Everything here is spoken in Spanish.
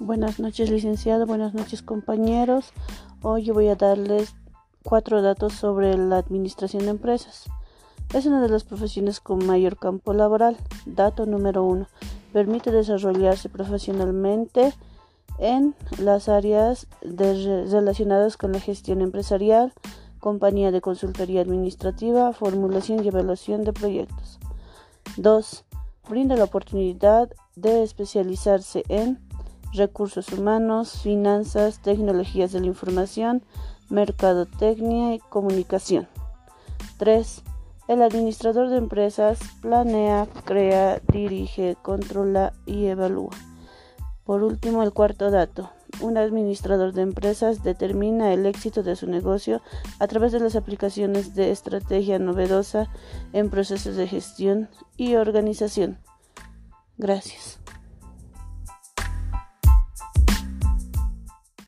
Buenas noches, licenciado. Buenas noches, compañeros. Hoy voy a darles cuatro datos sobre la administración de empresas. Es una de las profesiones con mayor campo laboral. Dato número uno. Permite desarrollarse profesionalmente en las áreas relacionadas con la gestión empresarial, compañía de consultoría administrativa, formulación y evaluación de proyectos. 2. Brinda la oportunidad de especializarse en recursos humanos, finanzas, tecnologías de la información, mercadotecnia y comunicación. 3. El administrador de empresas planea, crea, dirige, controla y evalúa. Por último, el cuarto dato. Un administrador de empresas determina el éxito de su negocio a través de las aplicaciones de estrategia novedosa en procesos de gestión y organización. Gracias.